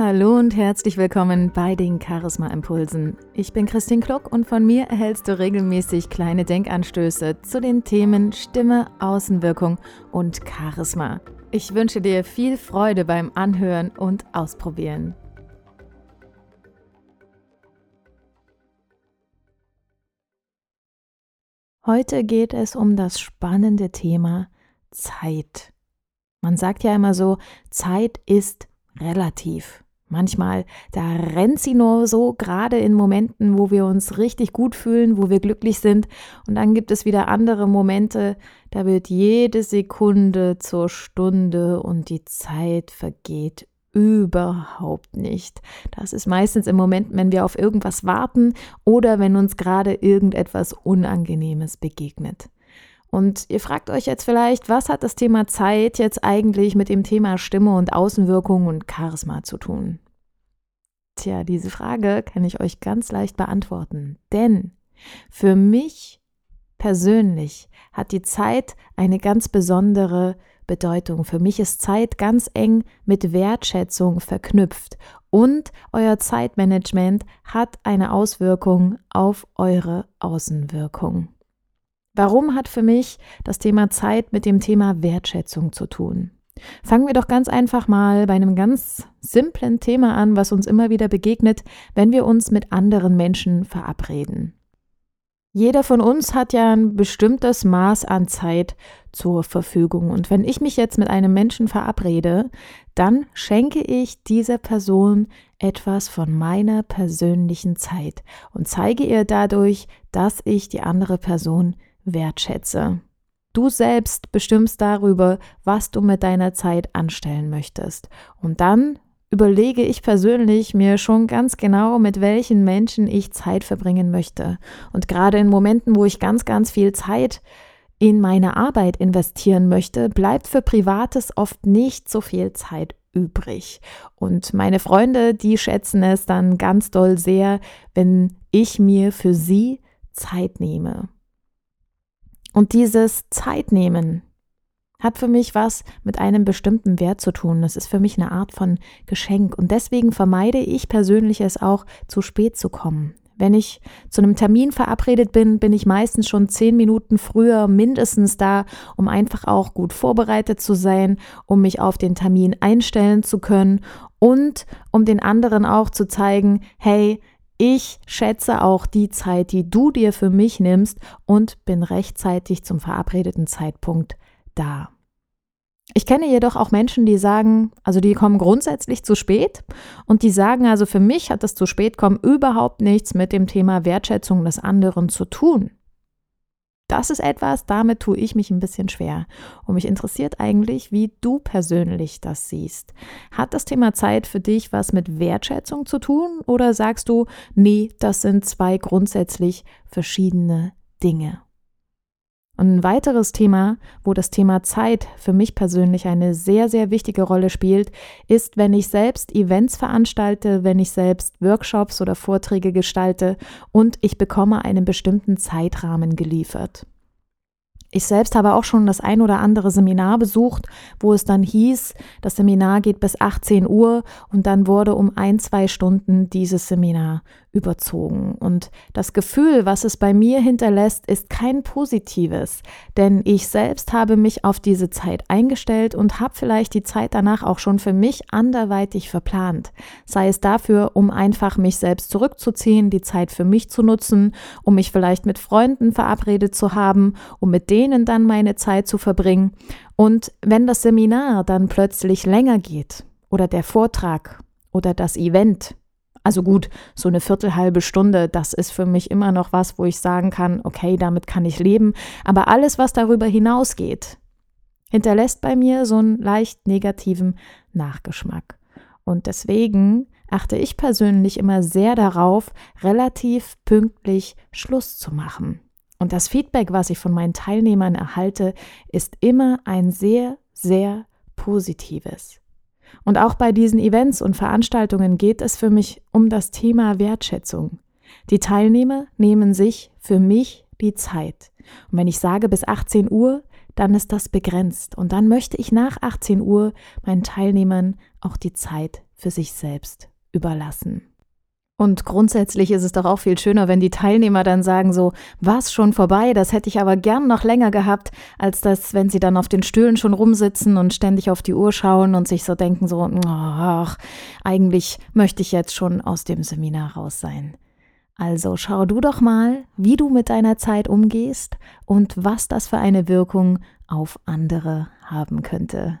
Hallo und herzlich willkommen bei den Charisma Impulsen. Ich bin Christine Kluck und von mir erhältst du regelmäßig kleine Denkanstöße zu den Themen Stimme, Außenwirkung und Charisma. Ich wünsche dir viel Freude beim Anhören und Ausprobieren. Heute geht es um das spannende Thema Zeit. Man sagt ja immer so, Zeit ist relativ. Manchmal, da rennt sie nur so, gerade in Momenten, wo wir uns richtig gut fühlen, wo wir glücklich sind. Und dann gibt es wieder andere Momente, da wird jede Sekunde zur Stunde und die Zeit vergeht überhaupt nicht. Das ist meistens im Moment, wenn wir auf irgendwas warten oder wenn uns gerade irgendetwas Unangenehmes begegnet. Und ihr fragt euch jetzt vielleicht, was hat das Thema Zeit jetzt eigentlich mit dem Thema Stimme und Außenwirkung und Charisma zu tun? Tja, diese Frage kann ich euch ganz leicht beantworten. Denn für mich persönlich hat die Zeit eine ganz besondere Bedeutung. Für mich ist Zeit ganz eng mit Wertschätzung verknüpft und euer Zeitmanagement hat eine Auswirkung auf eure Außenwirkung. Warum hat für mich das Thema Zeit mit dem Thema Wertschätzung zu tun? Fangen wir doch ganz einfach mal bei einem ganz simplen Thema an, was uns immer wieder begegnet, wenn wir uns mit anderen Menschen verabreden. Jeder von uns hat ja ein bestimmtes Maß an Zeit zur Verfügung. Und wenn ich mich jetzt mit einem Menschen verabrede, dann schenke ich dieser Person etwas von meiner persönlichen Zeit und zeige ihr dadurch, dass ich die andere Person wertschätze. Du selbst bestimmst darüber, was du mit deiner Zeit anstellen möchtest. Und dann überlege ich persönlich mir schon ganz genau, mit welchen Menschen ich Zeit verbringen möchte. Und gerade in Momenten, wo ich ganz, ganz viel Zeit in meine Arbeit investieren möchte, bleibt für Privates oft nicht so viel Zeit übrig. Und meine Freunde, die schätzen es dann ganz doll sehr, wenn ich mir für sie Zeit nehme. Und dieses Zeitnehmen hat für mich was mit einem bestimmten Wert zu tun. Das ist für mich eine Art von Geschenk. Und deswegen vermeide ich persönlich es auch, zu spät zu kommen. Wenn ich zu einem Termin verabredet bin, bin ich meistens schon zehn Minuten früher mindestens da, um einfach auch gut vorbereitet zu sein, um mich auf den Termin einstellen zu können und um den anderen auch zu zeigen, hey, ich schätze auch die Zeit, die du dir für mich nimmst und bin rechtzeitig zum verabredeten Zeitpunkt da. Ich kenne jedoch auch Menschen, die sagen, also die kommen grundsätzlich zu spät und die sagen, also für mich hat das zu spät kommen überhaupt nichts mit dem Thema Wertschätzung des anderen zu tun. Das ist etwas, damit tue ich mich ein bisschen schwer. Und mich interessiert eigentlich, wie du persönlich das siehst. Hat das Thema Zeit für dich was mit Wertschätzung zu tun oder sagst du, nee, das sind zwei grundsätzlich verschiedene Dinge? Und ein weiteres Thema, wo das Thema Zeit für mich persönlich eine sehr, sehr wichtige Rolle spielt, ist, wenn ich selbst Events veranstalte, wenn ich selbst Workshops oder Vorträge gestalte und ich bekomme einen bestimmten Zeitrahmen geliefert. Ich selbst habe auch schon das ein oder andere Seminar besucht, wo es dann hieß, das Seminar geht bis 18 Uhr und dann wurde um ein, zwei Stunden dieses Seminar überzogen. Und das Gefühl, was es bei mir hinterlässt, ist kein positives, denn ich selbst habe mich auf diese Zeit eingestellt und habe vielleicht die Zeit danach auch schon für mich anderweitig verplant. Sei es dafür, um einfach mich selbst zurückzuziehen, die Zeit für mich zu nutzen, um mich vielleicht mit Freunden verabredet zu haben, um mit denen dann meine Zeit zu verbringen. Und wenn das Seminar dann plötzlich länger geht oder der Vortrag oder das Event, also gut, so eine Viertelhalbe Stunde, das ist für mich immer noch was, wo ich sagen kann, okay, damit kann ich leben. Aber alles, was darüber hinausgeht, hinterlässt bei mir so einen leicht negativen Nachgeschmack. Und deswegen achte ich persönlich immer sehr darauf, relativ pünktlich Schluss zu machen. Und das Feedback, was ich von meinen Teilnehmern erhalte, ist immer ein sehr, sehr positives. Und auch bei diesen Events und Veranstaltungen geht es für mich um das Thema Wertschätzung. Die Teilnehmer nehmen sich für mich die Zeit. Und wenn ich sage bis 18 Uhr, dann ist das begrenzt. Und dann möchte ich nach 18 Uhr meinen Teilnehmern auch die Zeit für sich selbst überlassen. Und grundsätzlich ist es doch auch viel schöner, wenn die Teilnehmer dann sagen so, was schon vorbei, das hätte ich aber gern noch länger gehabt, als das, wenn sie dann auf den Stühlen schon rumsitzen und ständig auf die Uhr schauen und sich so denken so, ach, eigentlich möchte ich jetzt schon aus dem Seminar raus sein. Also schau du doch mal, wie du mit deiner Zeit umgehst und was das für eine Wirkung auf andere haben könnte.